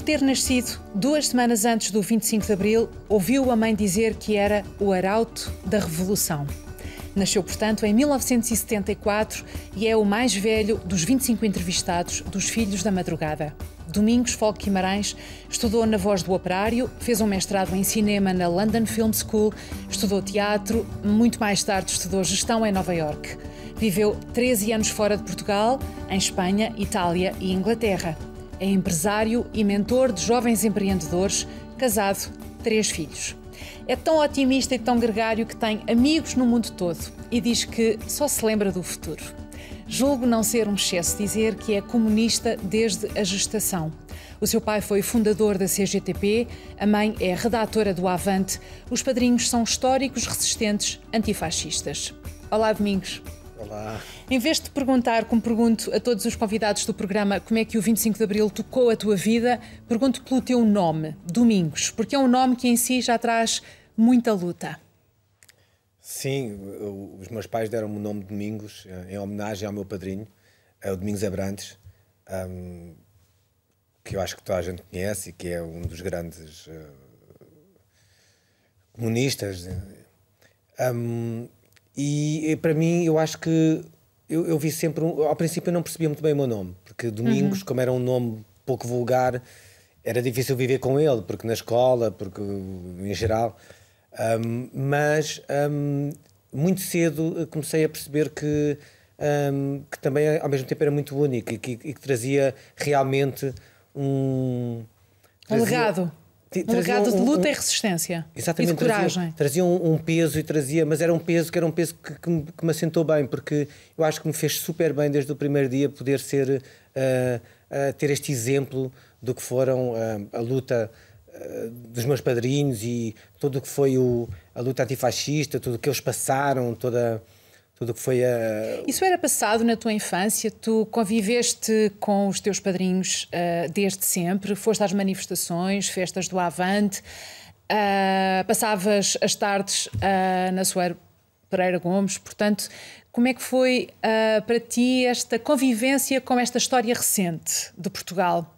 por ter nascido duas semanas antes do 25 de Abril, ouviu a mãe dizer que era o arauto da Revolução. Nasceu, portanto, em 1974 e é o mais velho dos 25 entrevistados dos Filhos da Madrugada. Domingos Folk Guimarães estudou na Voz do Operário, fez um mestrado em cinema na London Film School, estudou teatro, muito mais tarde estudou gestão em Nova York. Viveu 13 anos fora de Portugal, em Espanha, Itália e Inglaterra. É empresário e mentor de jovens empreendedores, casado, três filhos. É tão otimista e tão gregário que tem amigos no mundo todo e diz que só se lembra do futuro. Julgo não ser um excesso dizer que é comunista desde a gestação. O seu pai foi fundador da CGTP, a mãe é redatora do Avante, os padrinhos são históricos resistentes antifascistas. Olá, Domingos. Olá. Em vez de perguntar, como pergunto a todos os convidados do programa, como é que o 25 de Abril tocou a tua vida, pergunto pelo teu nome, Domingos, porque é um nome que em si já traz muita luta. Sim, os meus pais deram-me o nome Domingos em homenagem ao meu padrinho, o Domingos Abrantes, um, que eu acho que toda a gente conhece e que é um dos grandes uh, comunistas. Um, e, e, para mim, eu acho que eu, eu, vi sempre. Um, ao princípio, eu não percebia muito bem o meu nome, porque Domingos, uhum. como era um nome pouco vulgar, era difícil viver com ele, porque na escola, porque em geral. Um, mas um, muito cedo comecei a perceber que, um, que também ao mesmo tempo era muito único e que, e que trazia realmente um. Trazia, um legado. Um de luta um, e resistência. Exatamente. E de coragem. Trazia, trazia um, peso e trazia, mas era um peso que era um peso que, que, me, que, me, assentou bem, porque eu acho que me fez super bem desde o primeiro dia poder ser, uh, uh, ter este exemplo do que foram uh, a luta dos meus padrinhos e tudo o que foi o, a luta antifascista, tudo o que eles passaram, toda tudo que foi a... Isso era passado na tua infância? Tu conviveste com os teus padrinhos uh, desde sempre? Foste às manifestações, festas do Avante? Uh, passavas as tardes uh, na Soeiro Pereira Gomes? Portanto, como é que foi para ti esta convivência com esta história recente de Portugal?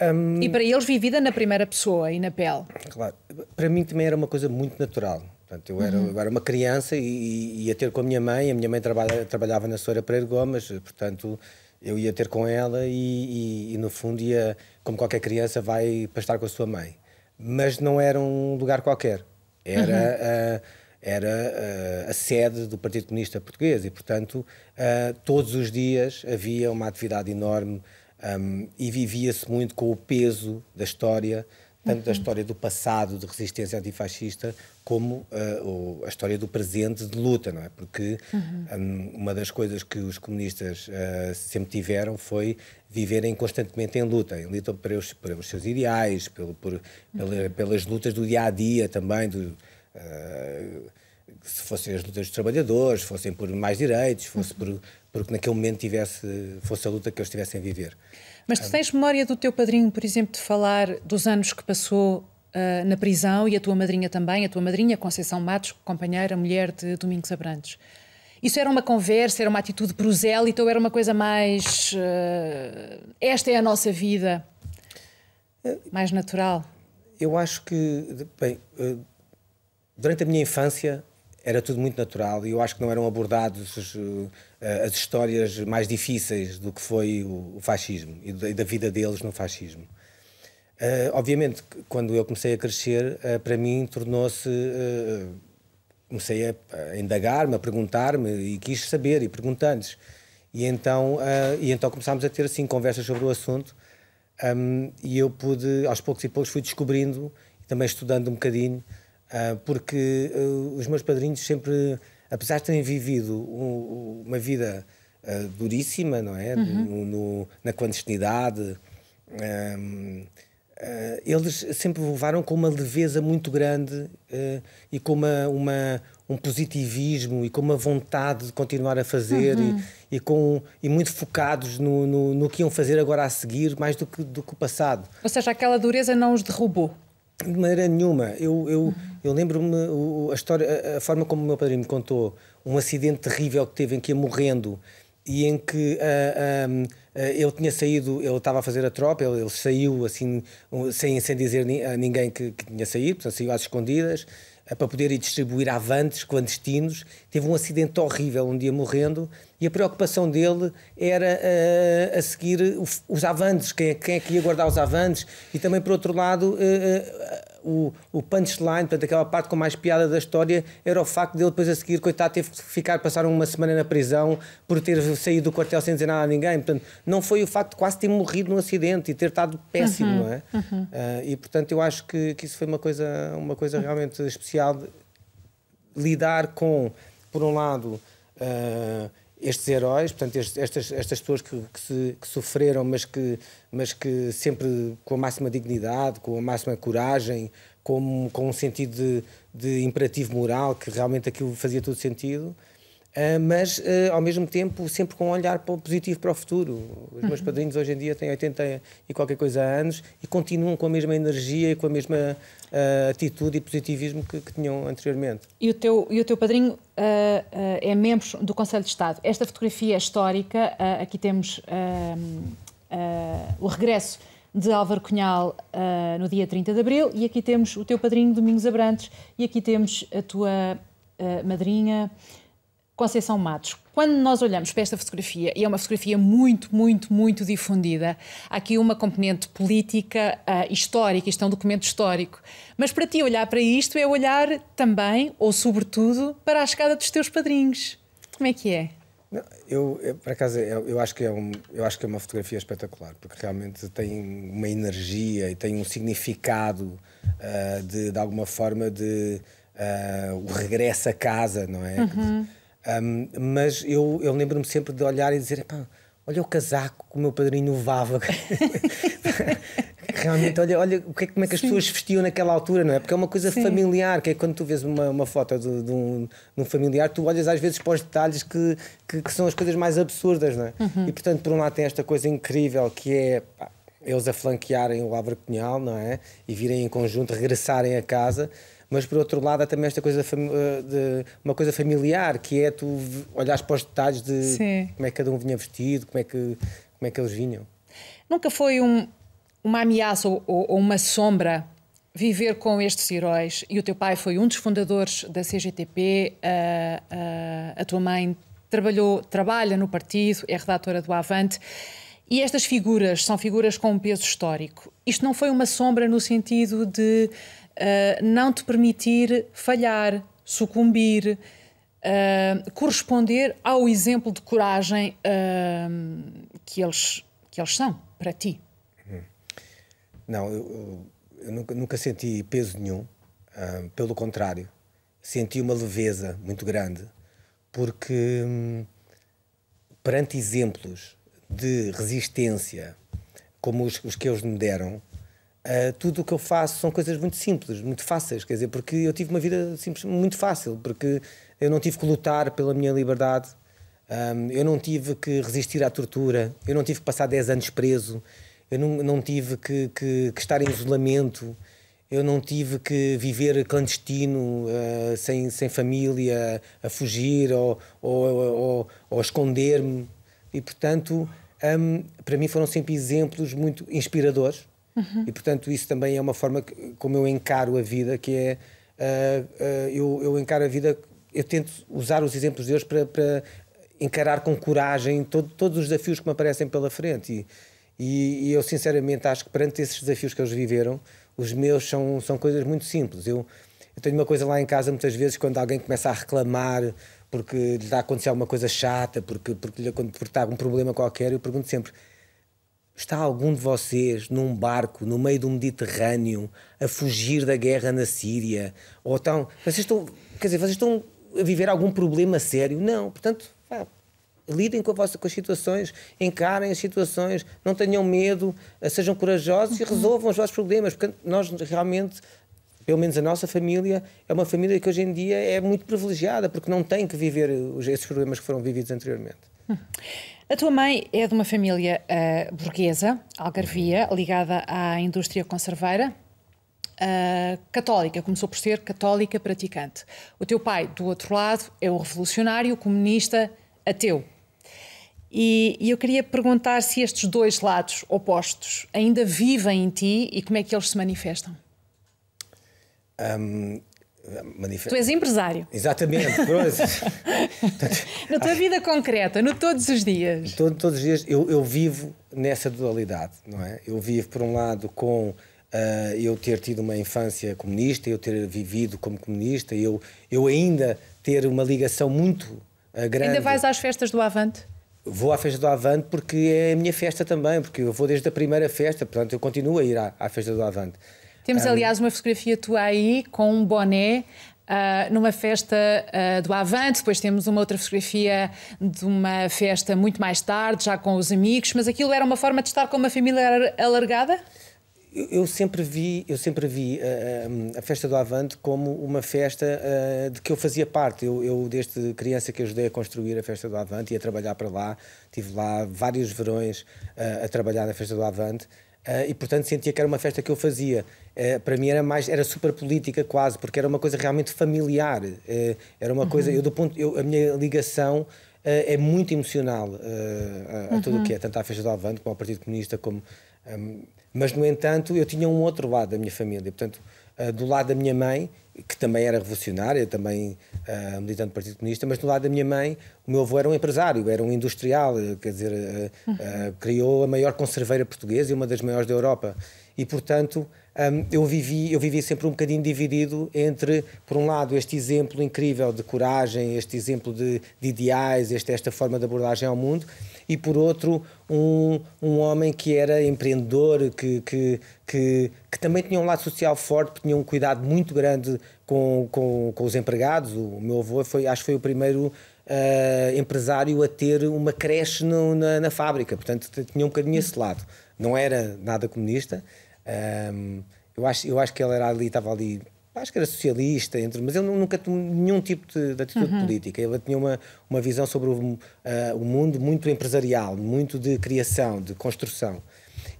Um, e para eles vivida na primeira pessoa e na pele. Claro, para mim também era uma coisa muito natural. Portanto, eu, era, uhum. eu era uma criança e, ia ter com a minha mãe. A minha mãe trabalha, trabalhava na Soeira Pereira Gomes, portanto, eu ia ter com ela e, e, e, no fundo ia, como qualquer criança, vai para estar com a sua mãe. Mas não era um lugar qualquer. Era, uhum. a, era a, a, sede do Partido Comunista Português e, portanto, a, todos os dias havia uma atividade enorme um, e vivia-se muito com o peso da história, tanto uhum. da história do passado de resistência antifascista, como uh, a história do presente de luta, não é? Porque uhum. um, uma das coisas que os comunistas uh, sempre tiveram foi viverem constantemente em luta, em luta pelos, pelos seus ideais, pelo, por, pela, pelas lutas do dia a dia também, do, uh, se fossem as lutas dos trabalhadores, fossem por mais direitos, fosse por porque naquele momento tivesse, fosse a luta que eles estivessem a viver. Mas tu tens memória do teu padrinho, por exemplo, de falar dos anos que passou uh, na prisão e a tua madrinha também, a tua madrinha Conceição Matos, companheira, mulher de Domingos Abrantes. Isso era uma conversa, era uma atitude prosélita ou era uma coisa mais. Uh, esta é a nossa vida? Mais natural? Eu acho que, bem, uh, durante a minha infância era tudo muito natural e eu acho que não eram abordados uh, as histórias mais difíceis do que foi o, o fascismo e da, e da, vida deles no fascismo. Uh, obviamente, quando eu comecei a crescer, uh, para mim tornou-se. comecei a, a indagar-me, a perguntar-me e quis saber e perguntando-lhes. E então, e então começámos a ter assim conversas sobre o assunto um, e eu pude, aos poucos e poucos, fui descobrindo e também estudando um bocadinho porque uh, os meus padrinhos sempre, apesar de terem vivido um, uma vida uh, duríssima, não é? Uhum. No, no, na clandestinidade, eles sempre levaram com uma leveza muito grande e com uma, uma, um positivismo e com uma vontade de continuar a fazer uhum. e, e, com, e muito focados no, no, no, que iam fazer agora a seguir, mais do que, do que o passado. Ou seja, aquela dureza não os derrubou? De maneira nenhuma. Eu, eu, eu lembro-me a história, a, forma como o meu padrinho me contou um acidente terrível que teve em que ia morrendo e em que uh, ele tinha saído, ele estava a fazer a tropa, ele, ele saiu assim, sem, sem dizer a ninguém que, que tinha saído, portanto, saiu às escondidas para poder ir distribuir avantes clandestinos. Teve um acidente horrível, um dia morrendo, e a preocupação dele era uh, a seguir os avantes, quem é, quem é, que ia guardar os avantes, e também, por outro lado, uh, o, o punchline, portanto, aquela parte com mais piada da história, era o facto de ele depois a seguir, coitado, teve que ficar, passar uma semana na prisão por ter saído do quartel sem dizer nada a ninguém. Portanto, não foi o facto de quase ter morrido num acidente e ter estado péssimo, uhum, não é? Uhum. Uh, e, portanto, eu acho que, que isso foi uma coisa, uma coisa realmente especial. lidar com, por um lado, uh, estes heróis, portanto, estas, estas pessoas que, que, se, que, sofreram, mas que, mas que sempre com a máxima dignidade, com a máxima coragem, com, com um sentido de, de imperativo moral, que realmente aquilo fazia todo sentido. Uh, mas uh, ao mesmo tempo sempre com um olhar positivo para o futuro. Os meus uhum. padrinhos hoje em dia têm 80 e qualquer coisa anos e continuam com a mesma energia e com a mesma uh, atitude e positivismo que, que, tinham anteriormente. E o teu, e o teu padrinho é membro do Conselho de Estado. Esta fotografia é histórica, aqui temos o regresso de Álvaro Cunhal no dia 30 de Abril e aqui temos o teu padrinho Domingos Abrantes e aqui temos a tua madrinha Conceição Matos. Quando nós olhamos para esta fotografia, e é uma fotografia muito, muito, muito difundida, há aqui uma componente política, uh, histórica, isto é um documento histórico. Mas para ti olhar para isto é olhar também, ou sobretudo, para a chegada dos teus padrinhos. Como é que é? Não, eu, eu, por acaso, eu, eu, acho que é um, eu acho que é uma fotografia espetacular, porque realmente tem uma energia e tem um significado uh, de, de alguma forma de uh, o regresso a casa, não é? Uhum um, mas eu, eu lembro-me sempre de olhar e dizer: olha o casaco que o meu padrinho levava. Realmente, olha, olha o que é, como é que as Sim. pessoas vestiam naquela altura, não é? Porque é uma coisa Sim. familiar, que é quando tu vês uma, uma foto de, de, um, de, um, familiar, tu olhas às vezes para os detalhes que, que, que são as coisas mais absurdas, não é? Uhum. E portanto, por um lado, tem esta coisa incrível que é. Pá, eles a flanquearem o Álvaro Cunhal, não é? E virem em conjunto, regressarem a casa mas por outro lado há também esta coisa eh, de uma coisa familiar que é tu olhares para os detalhes de Sim. como é que cada um vinha vestido, como é que como é que eles vinham. Nunca foi um, uma ameaça ou, ou, uma sombra viver com estes heróis e o teu pai foi um dos fundadores da CGTP, a, a, a tua mãe trabalhou trabalha no partido, é redatora do Avante. E estas figuras são figuras com um peso histórico. Isto não foi uma sombra no sentido de uh, não te permitir falhar, sucumbir, uh, corresponder ao exemplo de coragem uh, que, eles, que eles são para ti. Não, eu, eu nunca, nunca, senti peso nenhum, pelo contrário, senti uma leveza muito grande, porque hum, perante exemplos de resistência como os, os que eles me deram, Uh, tudo o que eu faço são coisas muito simples, muito fáceis, quer dizer, porque eu tive uma vida simples, muito fácil, porque eu não tive que lutar pela minha liberdade, um, eu não tive que resistir à tortura, eu não tive que passar 10 anos preso, eu não, não tive que, que, que estar em isolamento, eu não tive que viver clandestino, uh, sem, sem família, a fugir ou, ou, ou, ou esconder-me. E, portanto, um, para mim foram sempre exemplos muito inspiradores Uhum. E portanto, isso também é uma forma que, como eu encaro a vida, que é uh, uh, eu, eu encaro a vida, eu tento usar os exemplos de Deus para, para encarar com coragem todo, todos os desafios que me aparecem pela frente. E, e, e, eu sinceramente acho que perante esses desafios que eles viveram, os meus são, são coisas muito simples. Eu, eu tenho uma coisa lá em casa muitas vezes quando alguém começa a reclamar porque lhe está a acontecer alguma coisa chata, porque, porque, lhe, porque está um problema qualquer, eu pergunto sempre Está algum de vocês num barco no meio do Mediterrâneo a fugir da guerra na Síria? Ou estão. Vocês estão. Quer dizer, vocês estão a viver algum problema sério? Não. Portanto, pá, lidem com, a vossa, com as situações, encarem as situações, não tenham medo, sejam corajosos e resolvam os vossos problemas. Porque nós realmente pelo menos a nossa família, é uma família que hoje em dia é muito privilegiada, porque não tem que viver esses problemas que foram vividos anteriormente. A tua mãe é de uma família uh, burguesa, algarvia, ligada à indústria conserveira, uh, católica, começou por ser católica praticante. O teu pai, do outro lado, é um revolucionário, comunista, ateu. E, e, eu queria perguntar se estes dois lados opostos ainda vivem em ti e como é que eles se manifestam. Um, manif... Tu és empresário. Exatamente. Na tua vida concreta, no todos os dias. Todo, todos os dias eu, eu vivo nessa dualidade, não é? Eu vivo, por um lado, com uh, eu ter tido uma infância comunista, eu ter vivido como comunista, eu, eu ainda ter uma ligação muito uh, grande. Ainda vais às festas do Avante? Vou à festa do Avante porque é a minha festa também, porque eu vou desde a primeira festa, portanto eu continuo a ir à, à festa do Avante. Temos, aliás, uma fotografia tua aí com um boné Uh, numa festa uh, do Avante, depois temos uma outra fotografia de uma festa muito mais tarde, já com os amigos, mas aquilo era uma forma de estar com uma família alargada? Eu, eu sempre vi, eu sempre vi uh, a festa do Avante como uma festa de que eu fazia parte. Eu, eu, desde criança que ajudei a construir a festa do Avante e a trabalhar para lá, tive lá vários verões a trabalhar na festa do Avante. Uh, e portanto sentia que era uma festa que eu fazia. Uh, para mim era mais era super política quase, porque era uma coisa realmente familiar. Uh, era uma uhum. coisa, eu do ponto, eu, a minha ligação é muito emocional a, a uhum. tudo o uhum. que é, tanto à festa do Avante como ao Partido Comunista, como, um, mas no entanto eu tinha um outro lado da minha família, portanto do lado da minha mãe que também era revolucionária, também uh, militante do Partido Comunista, mas do lado da minha mãe, o meu avô era um empresário, era um industrial, quer dizer, uh, uh, criou a maior conserveira portuguesa e uma das maiores da Europa. E, portanto, um, eu, vivi, eu vivi sempre um bocadinho dividido entre, por um lado, este exemplo incrível de coragem, este exemplo de, de ideais, este, esta forma de abordagem ao mundo, e por outro, um, um homem que era empreendedor, que, que, que, que, também tinha um lado social forte, tinha um cuidado muito grande com, com, com os empregados. O meu avô foi, acho que foi o primeiro uh, empresário a ter uma creche no, na, na, fábrica, portanto tinha um bocadinho esse lado. Não era nada comunista. Um, ah, eu, acho, eu acho que ele era ali, estava ali acho que era socialista, entre, mas ele nunca tinha nenhum tipo de, de atitude uhum. política. Ele tinha uma, uma visão sobre o, uh, o mundo muito empresarial, muito de criação, de construção.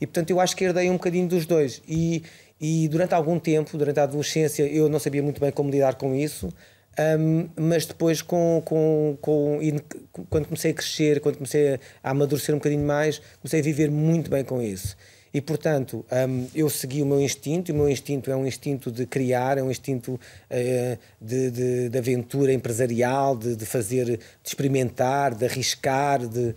E, portanto, eu acho que herdei um bocadinho dos dois. E, e durante algum tempo, durante a adolescência, eu não sabia muito bem como lidar com isso. Um, mas depois, com, com, com, quando comecei a crescer, quando comecei a amadurecer um bocadinho mais, comecei a viver muito bem com isso. E, portanto, um, eu segui o meu instinto, e o meu instinto é um instinto de criar, é um instinto uh, de, de, de, aventura empresarial, de, de, fazer, de experimentar, de arriscar, de,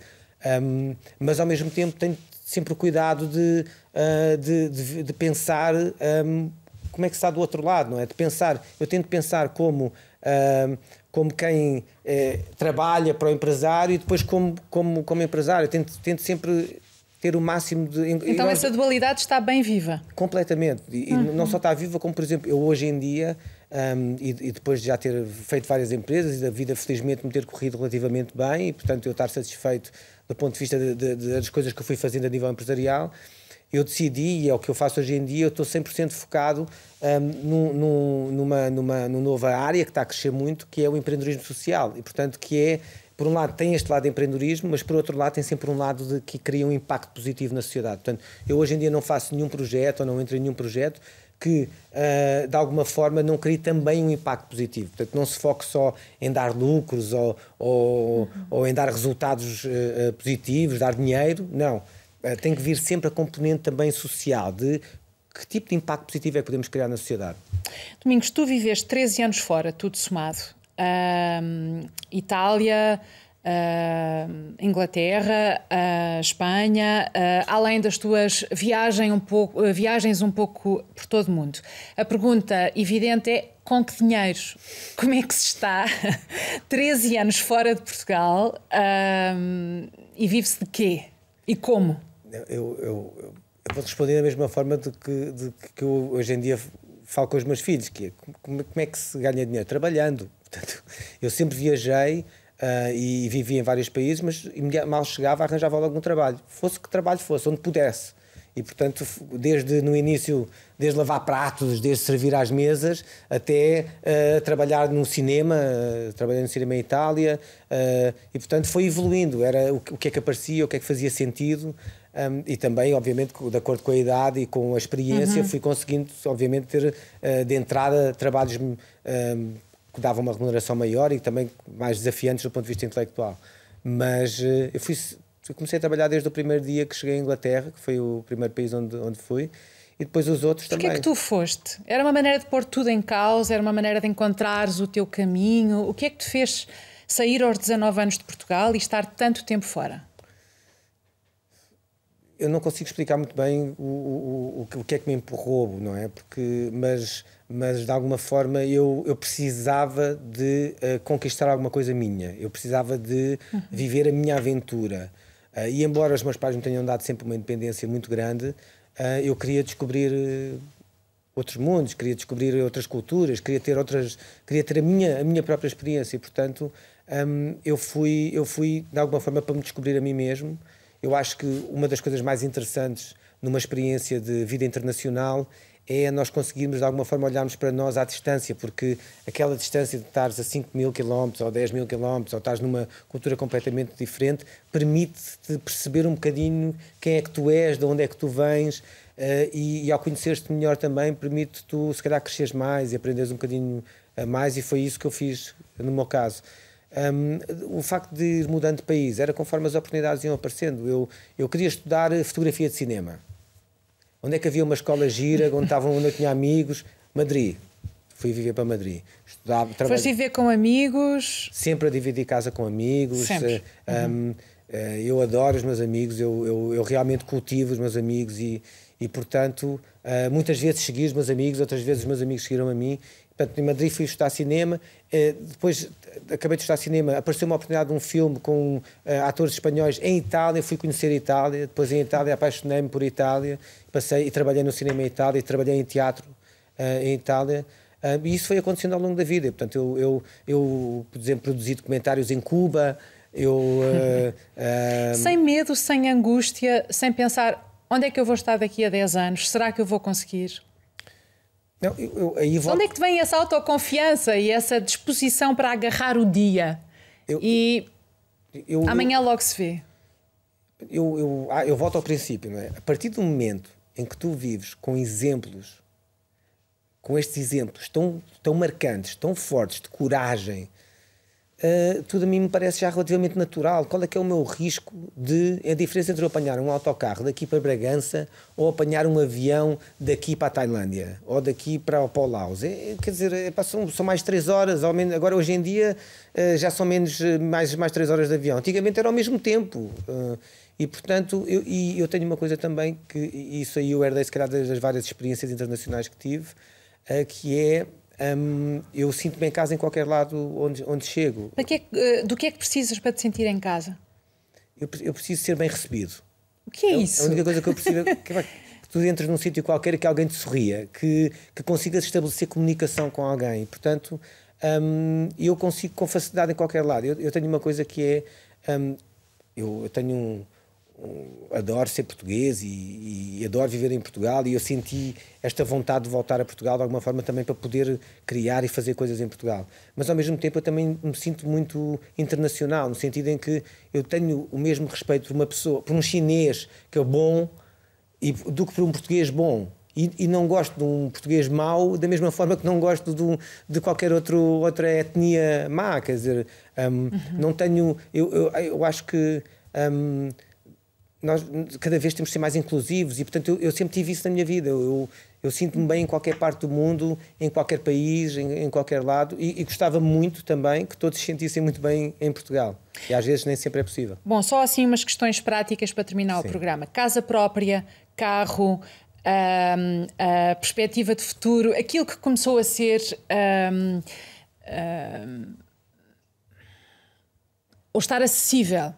um, mas ao mesmo tempo tenho sempre o cuidado de, uh, de, de, pensar um, como é que está do outro lado, não é? De pensar, eu tento pensar como. Uh, como quem eh, trabalha para o empresário e depois como, como, como empresário. Eu tento, tento sempre ter o máximo de. Então nós, essa dualidade está bem viva. Completamente. E uhum. não só está viva, como por exemplo, eu hoje em dia, um, e, e, depois de já ter feito várias empresas e da vida felizmente me ter corrido relativamente bem, e portanto eu estar satisfeito do ponto de vista de, de, de, das coisas que eu fui fazendo a nível empresarial, eu decidi, e é o que eu faço hoje em dia, eu estou 100% focado um, num, numa, numa, numa nova área que está a crescer muito, que é o empreendedorismo social. E, portanto, que é por um lado tem este lado de empreendedorismo, mas por outro lado tem sempre um lado de que cria um impacto positivo na sociedade. Portanto, eu hoje em dia não faço nenhum projeto ou não entro em nenhum projeto que uh, de alguma forma não crie também um impacto positivo. Portanto, não se foque só em dar lucros ou, ou, uhum. ou em dar resultados uh, positivos, dar dinheiro. Não. Uh, tem que vir sempre a componente também social de que tipo de impacto positivo é que podemos criar na sociedade. Domingos, tu viveste 13 anos fora, tudo somado uh, Itália, uh, Inglaterra, uh, Espanha, além das tuas viagem um pouco, viagens um pouco por todo o mundo. A pergunta evidente é com que dinheiro? Como é que se está 13 anos fora de Portugal e vive-se de quê? E como? Eu, eu, eu, vou responder da mesma forma de que, de que eu hoje em dia falo com os meus filhos, que é como, como é que se ganha dinheiro? Trabalhando. Portanto, eu sempre viajei uh, e vivi em vários países, mas mal chegava, arranjava algum trabalho, fosse que trabalho fosse, onde pudesse. E, portanto, desde no início, desde lavar pratos, desde servir às mesas, até uh, trabalhar no cinema, uh, trabalhei no cinema em Itália, uh, e, portanto, foi evoluindo. Era o, o, que é que aparecia, o que é que fazia sentido, um, e também, obviamente, de acordo com a idade e com a experiência, uhum. fui conseguindo, obviamente, ter de entrada trabalhos um, que davam uma remuneração maior e também mais desafiantes do ponto de vista intelectual. Mas uh, eu fui comecei a trabalhar desde o primeiro dia que cheguei à Inglaterra, que foi o primeiro país onde, onde fui, e depois os outros Porquê também. que tu foste? Era uma maneira de pôr tudo em causa? Era uma maneira de encontrares o teu caminho? O que é que te fez sair aos 19 anos de Portugal e estar tanto tempo fora? Eu não consigo explicar muito bem o, o, o, o que é que me empurrou, não é? Porque, mas, mas de alguma forma eu, eu precisava de uh, conquistar alguma coisa minha. Eu precisava de uhum. viver a minha aventura. Uh, e embora os meus pais me tenham dado sempre uma independência muito grande, uh, eu queria descobrir outros mundos, queria descobrir outras culturas, queria ter outras, queria ter a minha a minha própria experiência. E portanto, um, eu fui eu fui de alguma forma para me descobrir a mim mesmo eu acho que uma das coisas mais interessantes numa experiência de vida internacional é nós conseguirmos de alguma forma olharmos para nós à distância, porque aquela distância de estares a 5 mil quilómetros ou 10 mil quilómetros ou estás numa cultura completamente diferente permite-te perceber um bocadinho quem é que tu és, de onde é que tu vens uh, e, e, ao conheceres-te melhor também permite tu se calhar cresceres mais e aprenderes um bocadinho mais e foi isso que eu fiz no meu caso. Um, o facto de ir mudando de país era conforme as oportunidades iam aparecendo. Eu, eu queria estudar fotografia de cinema. Onde é que havia uma escola gira, onde, estavam, onde eu tinha amigos? Madrid. Fui viver para Madrid. Estudava, trabalhava. Foste viver com amigos? Sempre a dividir casa com amigos. Sempre. Um, uhum. Eh, eu adoro os meus amigos, eu, eu, eu realmente cultivo os meus amigos e, e portanto, uh, muitas vezes segui os meus amigos, outras vezes os meus amigos seguiram a mim. Portanto, em Madrid fui estudar cinema, uh, depois acabei de estudar cinema, apareceu uma oportunidade de um filme com uh, atores espanhóis em Itália, fui conhecer Itália, depois em Itália apaixonei-me por Itália, passei e trabalhei no cinema em Itália, e trabalhei em teatro em Itália. e isso foi acontecendo ao longo da vida. Portanto, eu, eu, eu por exemplo, produzi documentários em Cuba, eu... sem medo, sem angústia, sem pensar Onde é que eu vou estar daqui a 10 anos? Será que eu vou conseguir? Não, eu, eu. Onde é que te vem essa autoconfiança e essa disposição para agarrar o dia? Eu, e amanhã logo se vê. Eu, eu, ah, eu volto ao princípio, não é? A partir do momento em que tu vives com exemplos, com estes exemplos tão, tão marcantes, tão fortes, de coragem, Uh, tudo a mim me parece já relativamente natural. Qual é que é o meu risco de. a diferença entre eu apanhar um autocarro daqui para Bragança ou apanhar um avião daqui para a Tailândia ou daqui para, o Laos? É, quer dizer, é, são, são mais três horas, ou menos, agora hoje em dia uh, já são menos mais, mais três horas de avião. Antigamente era ao mesmo tempo. Uh, e portanto, eu, e eu tenho uma coisa também que isso aí eu herdei se calhar das várias experiências internacionais que tive, que é eu sinto-me em casa em qualquer lado onde, onde chego. Que é, do que é que precisas para te sentir em casa? Eu, eu preciso ser bem recebido. O que é, é isso? A única coisa que eu preciso é que, que tu entres num sítio qualquer e que alguém te sorria, que, que consigas estabelecer comunicação com alguém. Portanto, eu consigo com facilidade em qualquer lado. Eu, eu tenho uma coisa que é. Eu, eu tenho um adoro ser português e, e, adoro viver em Portugal e eu senti esta vontade de voltar a Portugal de alguma forma também para poder criar e fazer coisas em Portugal. Mas ao mesmo tempo eu também me sinto muito internacional, no sentido em que eu tenho o mesmo respeito por uma pessoa, por um chinês que é bom e, do que por um português bom. E, e, não gosto de um português mau da mesma forma que não gosto de, de qualquer outro, outra etnia má. Quer dizer, um, uhum. não tenho. Eu, eu, eu acho que. Um, nós cada vez temos de ser mais inclusivos e, portanto, eu, eu sempre tive isso na minha vida. Eu, eu sinto-me bem em qualquer parte do mundo, em qualquer país, em, em qualquer lado e, e, gostava muito também que todos se sentissem muito bem em Portugal. E às vezes nem sempre é possível. Bom, só assim umas questões práticas para terminar Sim. o programa: casa própria, carro. Um, a perspectiva de futuro, aquilo que começou a ser um, um, ou estar acessível.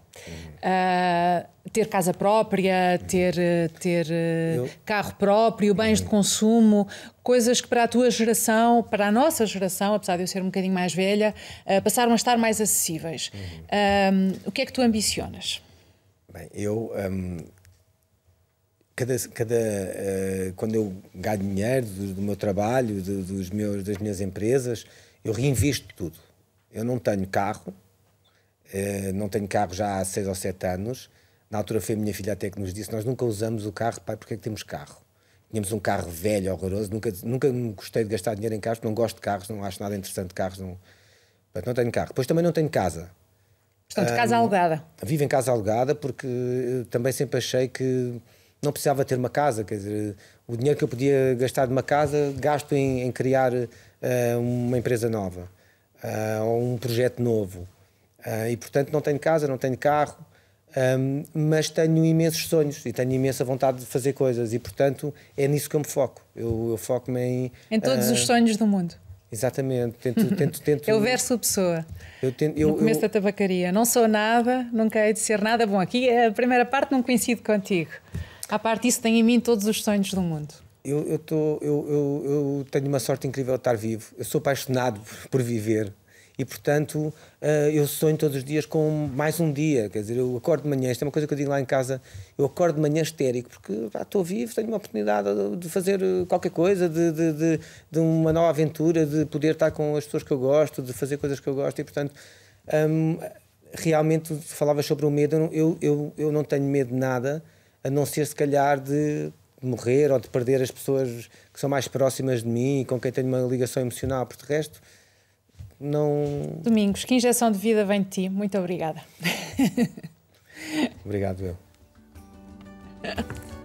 Uh, ter casa própria, ter, ter Eu... carro próprio, bens de consumo, coisas que para a tua geração, para a nossa geração, apesar de eu ser um bocadinho mais velha, uh, passaram a estar mais acessíveis. Uhum. o que é que tu ambicionas? Bem, eu. Um, cada, cada, uh, quando eu ganho dinheiro do, do meu trabalho, do, dos meus, das minhas empresas, eu reinvisto tudo. Eu não tenho carro, uh, não tenho carro já há seis ou sete anos na altura foi a minha filha até que nos disse: Nós nunca usamos o carro, pai, porque é que temos carro? Tínhamos um carro velho, horroroso, nunca, nunca gostei de gastar dinheiro em carros, não gosto de carros, não acho nada interessante de carros, não, não tenho carro. Depois também não tenho casa. Portanto, casa um, alugada. Vivo em casa alugada porque também sempre achei que não precisava ter uma casa, quer dizer, o dinheiro que eu podia gastar de uma casa, gasto em, em criar uh, uma empresa nova uh, ou um projeto novo. Uh, e portanto não tenho casa, não tenho carro, um, mas tenho imensos sonhos e tenho imensa vontade de fazer coisas e portanto é nisso que eu me foco. Eu, eu foco-me em. Em todos os sonhos do mundo. Exatamente, tento, tento, tento... O verso pessoa. Eu tento, eu, no começo eu... da tabacaria. Não sou nada, nunca hei de ser nada. Bom, aqui a primeira parte não coincido contigo. A parte disso tem em mim todos os sonhos do mundo. Eu, eu, tô, eu, eu, eu tenho uma sorte incrível de estar vivo. Eu sou apaixonado por viver e portanto eh, eu sonho todos os dias com mais um dia, quer dizer, eu acordo de manhã, isto é uma coisa que eu digo lá em casa, eu acordo de manhã histérico porque pá, estou vivo, tenho uma oportunidade de fazer qualquer coisa, de, de, de, de, uma nova aventura, de poder estar com as pessoas que eu gosto, de fazer coisas que eu gosto. E portanto hum, realmente falavas sobre o medo, eu, eu, eu não tenho medo de nada, a não ser se calhar de morrer ou de perder as pessoas que são mais próximas de mim e com quem tenho uma ligação emocional, por de resto não. Domingos, que injeção de vida vem de ti. Muito obrigada. Obrigado, eu.